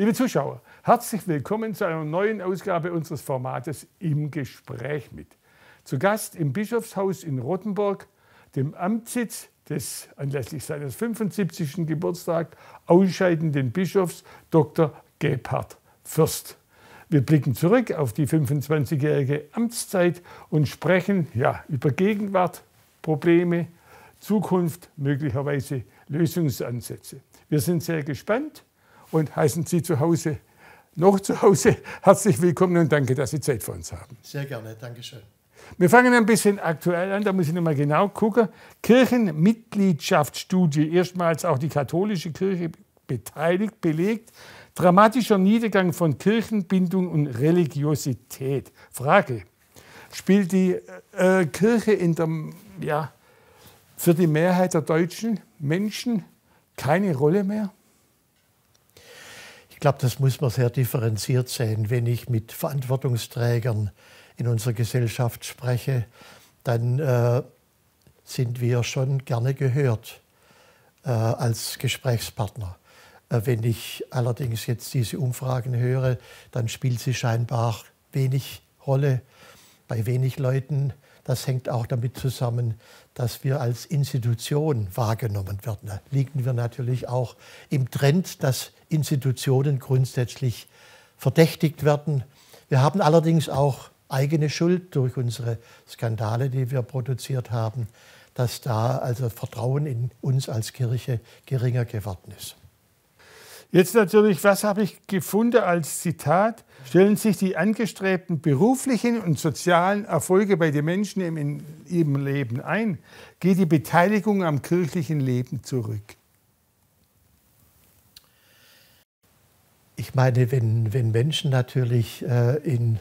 Liebe Zuschauer, herzlich willkommen zu einer neuen Ausgabe unseres Formates Im Gespräch mit. Zu Gast im Bischofshaus in Rottenburg, dem Amtssitz des anlässlich seines 75. Geburtstags ausscheidenden Bischofs Dr. Gebhard Fürst. Wir blicken zurück auf die 25-jährige Amtszeit und sprechen ja, über Gegenwart, Probleme, Zukunft, möglicherweise Lösungsansätze. Wir sind sehr gespannt und heißen Sie zu Hause, noch zu Hause, herzlich willkommen und danke, dass Sie Zeit für uns haben. Sehr gerne, danke schön. Wir fangen ein bisschen aktuell an, da muss ich nochmal genau gucken. Kirchenmitgliedschaftsstudie, erstmals auch die katholische Kirche beteiligt, belegt. Dramatischer Niedergang von Kirchenbindung und Religiosität. Frage, spielt die äh, Kirche in der, ja, für die Mehrheit der deutschen Menschen keine Rolle mehr? Ich glaube, das muss man sehr differenziert sehen. Wenn ich mit Verantwortungsträgern in unserer Gesellschaft spreche, dann äh, sind wir schon gerne gehört äh, als Gesprächspartner. Äh, wenn ich allerdings jetzt diese Umfragen höre, dann spielt sie scheinbar wenig Rolle bei wenig Leuten. Das hängt auch damit zusammen, dass wir als Institution wahrgenommen werden. Da liegen wir natürlich auch im Trend, dass Institutionen grundsätzlich verdächtigt werden. Wir haben allerdings auch eigene Schuld durch unsere Skandale, die wir produziert haben, dass da also Vertrauen in uns als Kirche geringer geworden ist. Jetzt natürlich, was habe ich gefunden als Zitat? Stellen sich die angestrebten beruflichen und sozialen Erfolge bei den Menschen in ihrem Leben ein, geht die Beteiligung am kirchlichen Leben zurück. Ich meine, wenn, wenn Menschen natürlich äh, in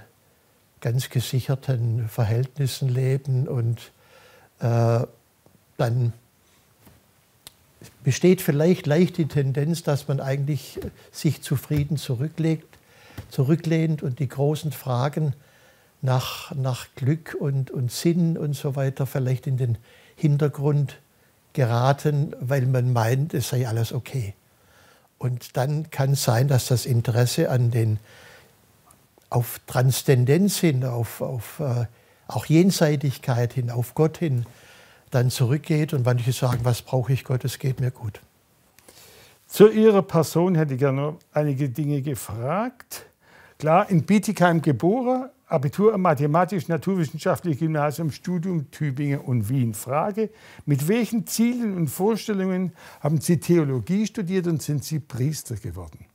ganz gesicherten Verhältnissen leben und äh, dann besteht vielleicht leicht die Tendenz, dass man eigentlich sich zufrieden zurücklegt, zurücklehnt und die großen Fragen nach, nach Glück und, und Sinn und so weiter vielleicht in den Hintergrund geraten, weil man meint, es sei alles okay. Und dann kann es sein, dass das Interesse an den auf Transzendenz hin, auf, auf äh, auch Jenseitigkeit hin, auf Gott hin, dann zurückgeht und manche sagen, was brauche ich Gott, es geht mir gut. Zu Ihrer Person hätte ich gerne einige Dinge gefragt. Klar, in Bietigheim geboren, Abitur am Mathematisch-Naturwissenschaftlichen Gymnasium, Studium Tübingen und Wien. Frage, mit welchen Zielen und Vorstellungen haben Sie Theologie studiert und sind Sie Priester geworden?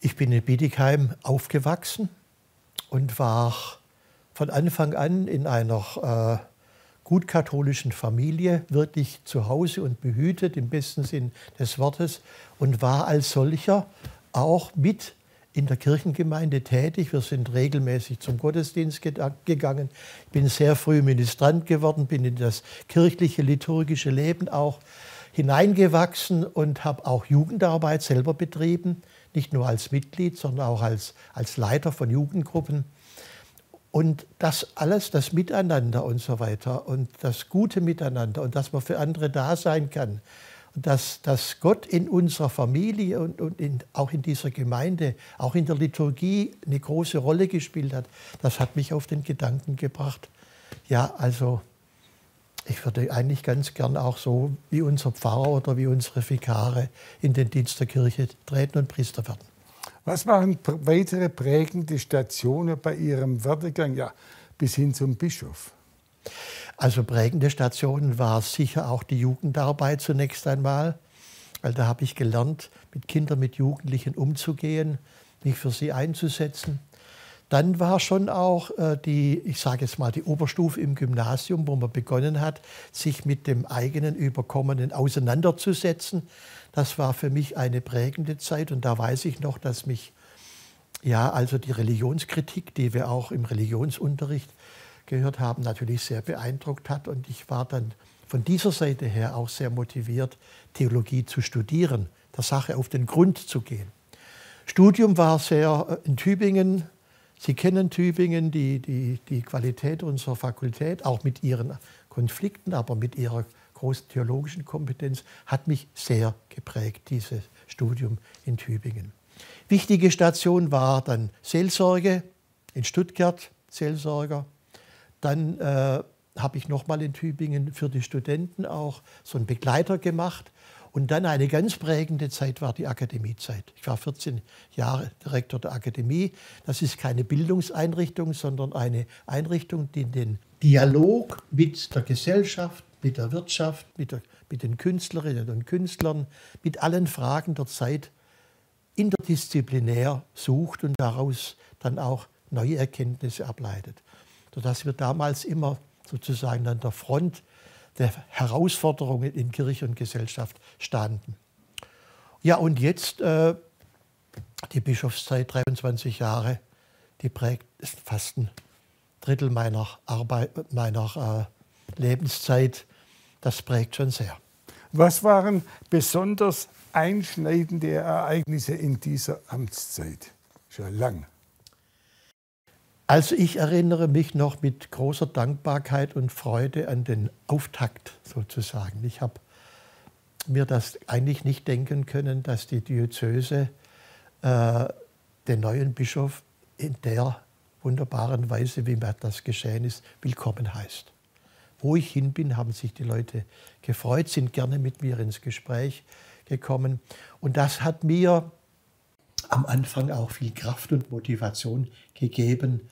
Ich bin in Bietigheim aufgewachsen und war von Anfang an in einer äh, gut katholischen Familie wirklich zu Hause und behütet im besten Sinn des Wortes und war als solcher auch mit in der Kirchengemeinde tätig. Wir sind regelmäßig zum Gottesdienst gegangen. Ich bin sehr früh Ministrant geworden, bin in das kirchliche, liturgische Leben auch hineingewachsen und habe auch Jugendarbeit selber betrieben, nicht nur als Mitglied, sondern auch als, als Leiter von Jugendgruppen. Und das alles, das Miteinander und so weiter und das gute Miteinander und dass man für andere da sein kann dass, dass Gott in unserer Familie und, und in, auch in dieser Gemeinde, auch in der Liturgie eine große Rolle gespielt hat, das hat mich auf den Gedanken gebracht, ja, also ich würde eigentlich ganz gern auch so wie unser Pfarrer oder wie unsere Vikare in den Dienst der Kirche treten und Priester werden. Was waren weitere prägende Stationen bei Ihrem Werdegang ja, bis hin zum Bischof? Also prägende Stationen war sicher auch die Jugendarbeit zunächst einmal, weil da habe ich gelernt, mit Kindern, mit Jugendlichen umzugehen, mich für sie einzusetzen. Dann war schon auch äh, die, ich sage jetzt mal, die Oberstufe im Gymnasium, wo man begonnen hat, sich mit dem eigenen Überkommenen auseinanderzusetzen. Das war für mich eine prägende Zeit und da weiß ich noch, dass mich ja also die Religionskritik, die wir auch im Religionsunterricht gehört haben, natürlich sehr beeindruckt hat und ich war dann von dieser Seite her auch sehr motiviert, Theologie zu studieren, der Sache auf den Grund zu gehen. Studium war sehr äh, in Tübingen. Sie kennen Tübingen, die, die, die Qualität unserer Fakultät, auch mit ihren Konflikten, aber mit ihrer großen theologischen Kompetenz, hat mich sehr geprägt, dieses Studium in Tübingen. Wichtige Station war dann Seelsorge in Stuttgart, Seelsorger. Dann äh, habe ich nochmal in Tübingen für die Studenten auch so einen Begleiter gemacht. Und dann eine ganz prägende Zeit war die Akademiezeit. Ich war 14 Jahre Direktor der Akademie. Das ist keine Bildungseinrichtung, sondern eine Einrichtung, die den Dialog mit der Gesellschaft, mit der Wirtschaft, mit, der, mit den Künstlerinnen und Künstlern, mit allen Fragen der Zeit interdisziplinär sucht und daraus dann auch neue Erkenntnisse ableitet. Sodass wir damals immer sozusagen an der Front der Herausforderungen in Kirche und Gesellschaft standen. Ja, und jetzt äh, die Bischofszeit, 23 Jahre, die prägt fast ein Drittel meiner, Arbeit, meiner äh, Lebenszeit. Das prägt schon sehr. Was waren besonders einschneidende Ereignisse in dieser Amtszeit? Schon lang. Also ich erinnere mich noch mit großer Dankbarkeit und Freude an den Auftakt sozusagen. Ich habe mir das eigentlich nicht denken können, dass die Diözese äh, den neuen Bischof in der wunderbaren Weise, wie mir das geschehen ist, willkommen heißt. Wo ich hin bin, haben sich die Leute gefreut, sind gerne mit mir ins Gespräch gekommen. Und das hat mir am Anfang auch viel Kraft und Motivation gegeben,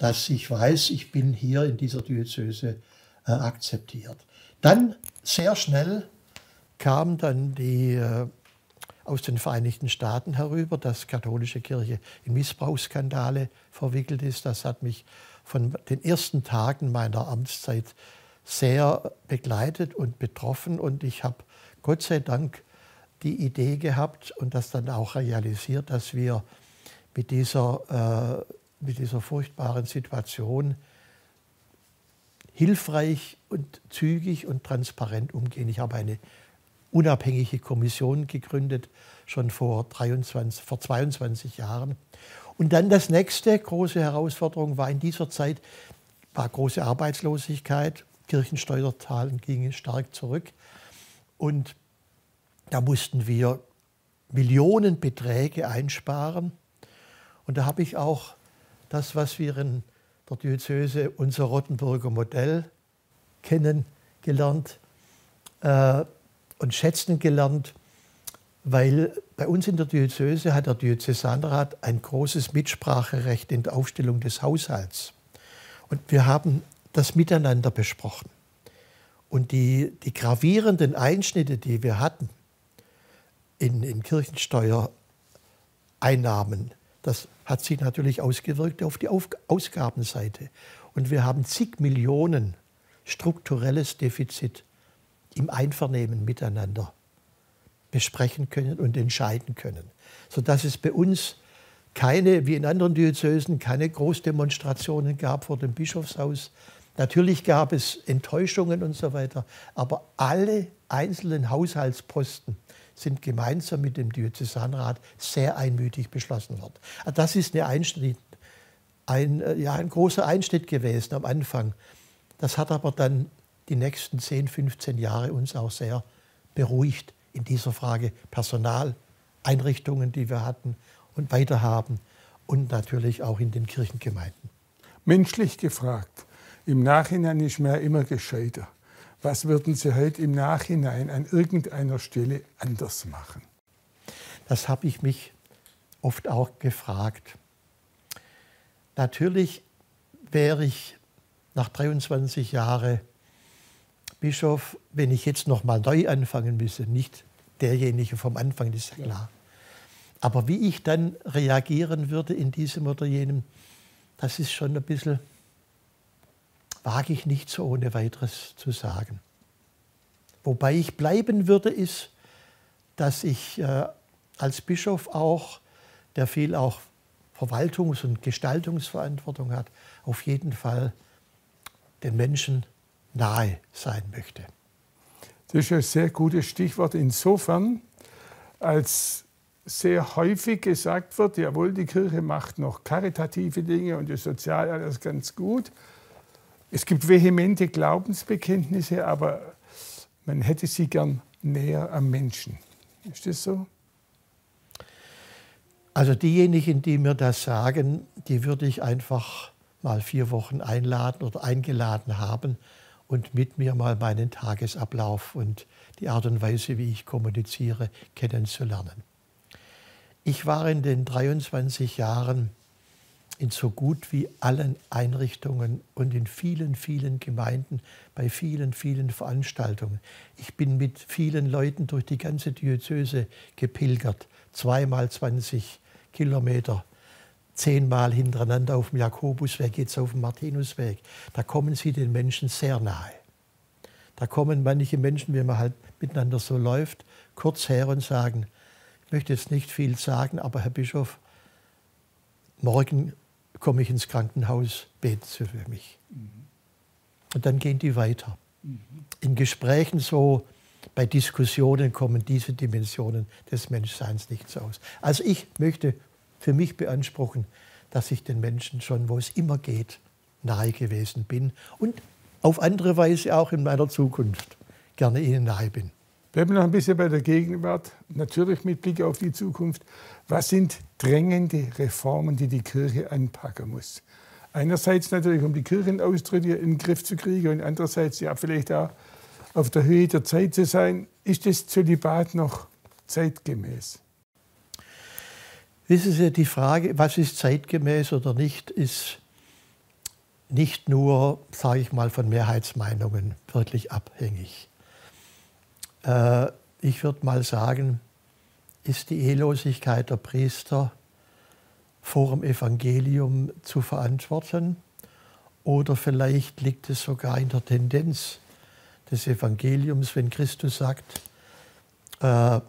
dass ich weiß, ich bin hier in dieser Diözese äh, akzeptiert. Dann sehr schnell kam dann die äh, aus den Vereinigten Staaten herüber, dass katholische Kirche in Missbrauchsskandale verwickelt ist. Das hat mich von den ersten Tagen meiner Amtszeit sehr begleitet und betroffen. Und ich habe Gott sei Dank die Idee gehabt und das dann auch realisiert, dass wir mit dieser äh, mit dieser furchtbaren Situation hilfreich und zügig und transparent umgehen. Ich habe eine unabhängige Kommission gegründet, schon vor, 23, vor 22 Jahren. Und dann das nächste große Herausforderung war in dieser Zeit, war große Arbeitslosigkeit, Kirchensteuerzahlen gingen stark zurück und da mussten wir Millionenbeträge einsparen. Und da habe ich auch das, was wir in der Diözese unser Rottenburger Modell kennengelernt äh, und schätzen gelernt, weil bei uns in der Diözese hat der Diözesanrat ein großes Mitspracherecht in der Aufstellung des Haushalts. Und wir haben das miteinander besprochen. Und die, die gravierenden Einschnitte, die wir hatten in, in Kirchensteuereinnahmen, das hat sich natürlich ausgewirkt auf die Ausgabenseite. Und wir haben zig Millionen strukturelles Defizit im Einvernehmen miteinander besprechen können und entscheiden können. Sodass es bei uns keine, wie in anderen Diözesen, keine Großdemonstrationen gab vor dem Bischofshaus. Natürlich gab es Enttäuschungen und so weiter, aber alle einzelnen Haushaltsposten sind gemeinsam mit dem Diözesanrat sehr einmütig beschlossen worden. Also das ist Einschnitt, ein, äh, ja, ein großer Einschnitt gewesen am Anfang. Das hat aber dann die nächsten 10, 15 Jahre uns auch sehr beruhigt in dieser Frage Personal, Einrichtungen, die wir hatten und weiter haben und natürlich auch in den Kirchengemeinden. Menschlich gefragt, im Nachhinein ist man ja immer gescheiter. Was würden Sie heute im Nachhinein an irgendeiner Stelle anders machen? Das habe ich mich oft auch gefragt. Natürlich wäre ich nach 23 Jahren Bischof, wenn ich jetzt noch mal neu anfangen müsse, nicht derjenige vom Anfang, das ist ja klar. Aber wie ich dann reagieren würde in diesem oder jenem, das ist schon ein bisschen wage ich nicht so ohne weiteres zu sagen. Wobei ich bleiben würde, ist, dass ich äh, als Bischof auch, der viel auch Verwaltungs- und Gestaltungsverantwortung hat, auf jeden Fall den Menschen nahe sein möchte. Das ist ein sehr gutes Stichwort insofern, als sehr häufig gesagt wird, jawohl, die Kirche macht noch karitative Dinge und das Sozial alles ganz gut. Es gibt vehemente Glaubensbekenntnisse, aber man hätte sie gern näher am Menschen. Ist das so? Also diejenigen, die mir das sagen, die würde ich einfach mal vier Wochen einladen oder eingeladen haben und mit mir mal meinen Tagesablauf und die Art und Weise, wie ich kommuniziere, kennenzulernen. Ich war in den 23 Jahren in so gut wie allen Einrichtungen und in vielen, vielen Gemeinden, bei vielen, vielen Veranstaltungen. Ich bin mit vielen Leuten durch die ganze Diözese gepilgert, zweimal 20 Kilometer, zehnmal hintereinander auf dem Jakobusweg, jetzt auf dem Martinusweg. Da kommen sie den Menschen sehr nahe. Da kommen manche Menschen, wenn man halt miteinander so läuft, kurz her und sagen, ich möchte jetzt nicht viel sagen, aber Herr Bischof, morgen komme ich ins Krankenhaus, beten Sie für mich. Mhm. Und dann gehen die weiter. Mhm. In Gesprächen so, bei Diskussionen kommen diese Dimensionen des Menschseins nicht so aus. Also ich möchte für mich beanspruchen, dass ich den Menschen schon, wo es immer geht, nahe gewesen bin und auf andere Weise auch in meiner Zukunft gerne ihnen nahe bin. Bleiben wir noch ein bisschen bei der Gegenwart, natürlich mit Blick auf die Zukunft. Was sind drängende Reformen, die die Kirche anpacken muss? Einerseits natürlich, um die Kirchenaustritte in den Griff zu kriegen und andererseits ja vielleicht auch auf der Höhe der Zeit zu sein. Ist das Zölibat noch zeitgemäß? Wissen Sie, die Frage, was ist zeitgemäß oder nicht, ist nicht nur, sage ich mal, von Mehrheitsmeinungen wirklich abhängig. Äh, ich würde mal sagen, ist die Ehelosigkeit der Priester vor dem Evangelium zu verantworten oder vielleicht liegt es sogar in der Tendenz des Evangeliums, wenn Christus sagt, äh,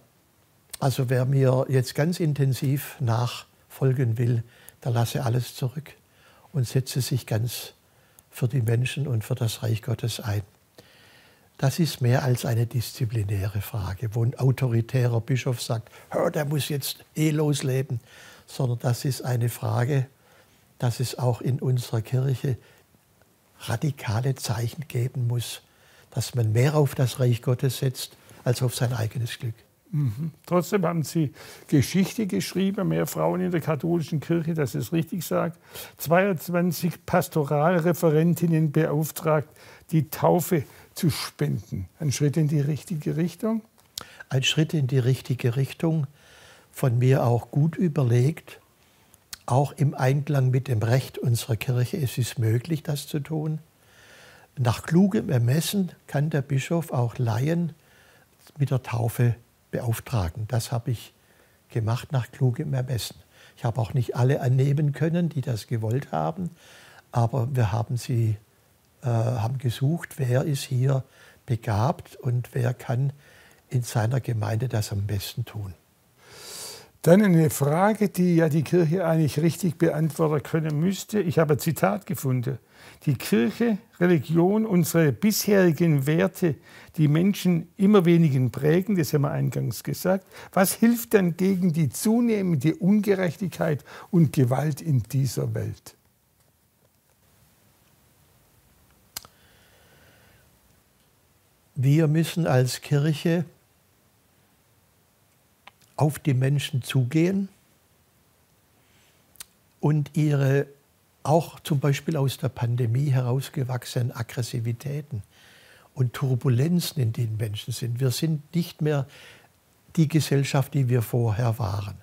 also wer mir jetzt ganz intensiv nachfolgen will, der lasse alles zurück und setze sich ganz für die Menschen und für das Reich Gottes ein. Das ist mehr als eine disziplinäre Frage, wo ein autoritärer Bischof sagt, der muss jetzt eh losleben, sondern das ist eine Frage, dass es auch in unserer Kirche radikale Zeichen geben muss, dass man mehr auf das Reich Gottes setzt als auf sein eigenes Glück. Mhm. Trotzdem haben Sie Geschichte geschrieben, mehr Frauen in der katholischen Kirche, dass es richtig sagt. 22 Pastoralreferentinnen beauftragt, die Taufe zu spenden. Ein Schritt in die richtige Richtung? Ein Schritt in die richtige Richtung, von mir auch gut überlegt, auch im Einklang mit dem Recht unserer Kirche. Es ist möglich, das zu tun. Nach klugem Ermessen kann der Bischof auch Laien mit der Taufe beauftragen. Das habe ich gemacht nach klugem Ermessen. Ich habe auch nicht alle annehmen können, die das gewollt haben, aber wir haben sie äh, haben gesucht, wer ist hier begabt und wer kann in seiner Gemeinde das am besten tun. Dann eine Frage, die ja die Kirche eigentlich richtig beantworten können müsste. Ich habe ein Zitat gefunden. Die Kirche, Religion, unsere bisherigen Werte, die Menschen immer weniger prägen, das haben wir eingangs gesagt. Was hilft denn gegen die zunehmende Ungerechtigkeit und Gewalt in dieser Welt? Wir müssen als Kirche auf die Menschen zugehen und ihre auch zum Beispiel aus der Pandemie herausgewachsenen Aggressivitäten und Turbulenzen, in denen Menschen sind. Wir sind nicht mehr die Gesellschaft, die wir vorher waren.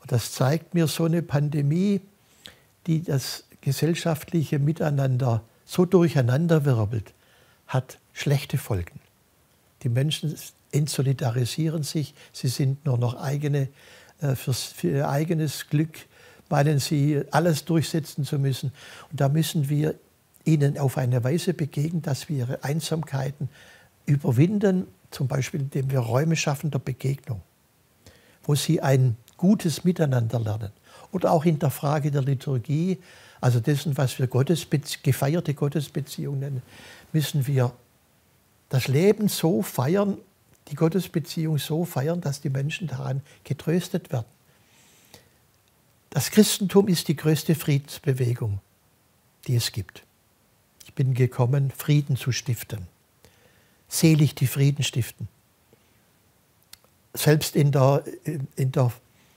Und das zeigt mir so eine Pandemie, die das gesellschaftliche Miteinander so durcheinanderwirbelt, hat schlechte Folgen. Die Menschen entsolidarisieren sich, sie sind nur noch eigene, äh, für ihr eigenes Glück, meinen sie, alles durchsetzen zu müssen. Und da müssen wir ihnen auf eine Weise begegnen, dass wir ihre Einsamkeiten überwinden, zum Beispiel indem wir Räume schaffen der Begegnung, wo sie ein gutes Miteinander lernen. Oder auch in der Frage der Liturgie, also dessen, was wir Gottesbe gefeierte Gottesbeziehungen nennen, müssen wir das Leben so feiern, die Gottesbeziehung so feiern, dass die Menschen daran getröstet werden. Das Christentum ist die größte Friedensbewegung, die es gibt. Ich bin gekommen, Frieden zu stiften. selig die Frieden stiften. Selbst in der, in der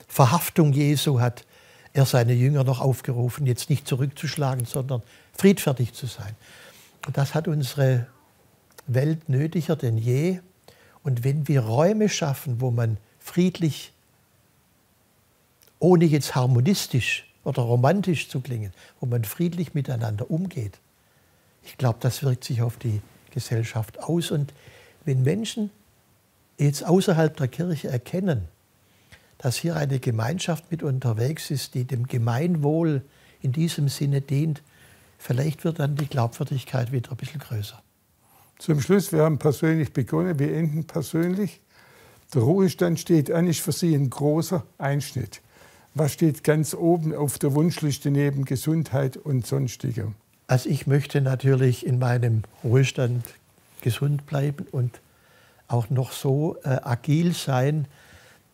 Verhaftung Jesu hat er seine Jünger noch aufgerufen, jetzt nicht zurückzuschlagen, sondern friedfertig zu sein. Und das hat unsere Welt nötiger denn je. Und wenn wir Räume schaffen, wo man friedlich, ohne jetzt harmonistisch oder romantisch zu klingen, wo man friedlich miteinander umgeht, ich glaube, das wirkt sich auf die Gesellschaft aus. Und wenn Menschen jetzt außerhalb der Kirche erkennen, dass hier eine Gemeinschaft mit unterwegs ist, die dem Gemeinwohl in diesem Sinne dient, vielleicht wird dann die Glaubwürdigkeit wieder ein bisschen größer. Zum Schluss, wir haben persönlich begonnen, wir enden persönlich. Der Ruhestand steht an, ist für Sie ein großer Einschnitt. Was steht ganz oben auf der Wunschliste neben Gesundheit und sonstigem? Also ich möchte natürlich in meinem Ruhestand gesund bleiben und auch noch so äh, agil sein,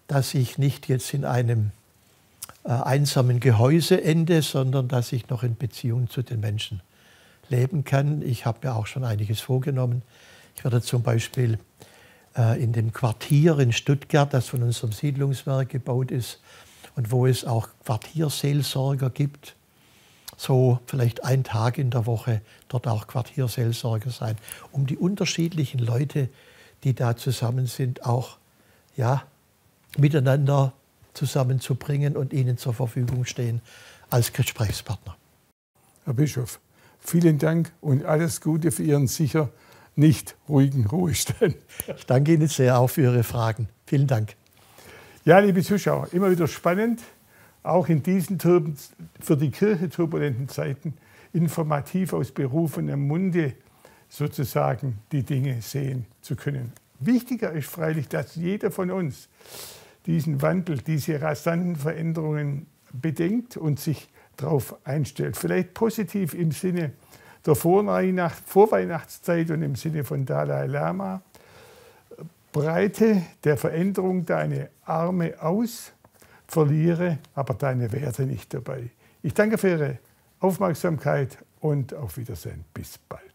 dass ich nicht jetzt in einem äh, einsamen Gehäuse ende, sondern dass ich noch in Beziehung zu den Menschen leben kann. Ich habe mir auch schon einiges vorgenommen. Ich werde zum Beispiel äh, in dem Quartier in Stuttgart, das von unserem Siedlungswerk gebaut ist und wo es auch Quartierseelsorger gibt, so vielleicht ein Tag in der Woche dort auch Quartierseelsorger sein, um die unterschiedlichen Leute, die da zusammen sind, auch ja, miteinander zusammenzubringen und ihnen zur Verfügung stehen als Gesprächspartner. Herr Bischof, vielen Dank und alles Gute für Ihren sicher nicht ruhigen Ruhestand. Ich danke Ihnen sehr auch für Ihre Fragen. Vielen Dank. Ja, liebe Zuschauer, immer wieder spannend, auch in diesen für die Kirche turbulenten Zeiten informativ aus berufenem Munde sozusagen die Dinge sehen zu können. Wichtiger ist freilich, dass jeder von uns diesen Wandel, diese rasanten Veränderungen bedenkt und sich darauf einstellt. Vielleicht positiv im Sinne der Vorweihnachtszeit und im Sinne von Dalai Lama. Breite der Veränderung deine Arme aus, verliere aber deine Werte nicht dabei. Ich danke für Ihre Aufmerksamkeit und auf Wiedersehen. Bis bald.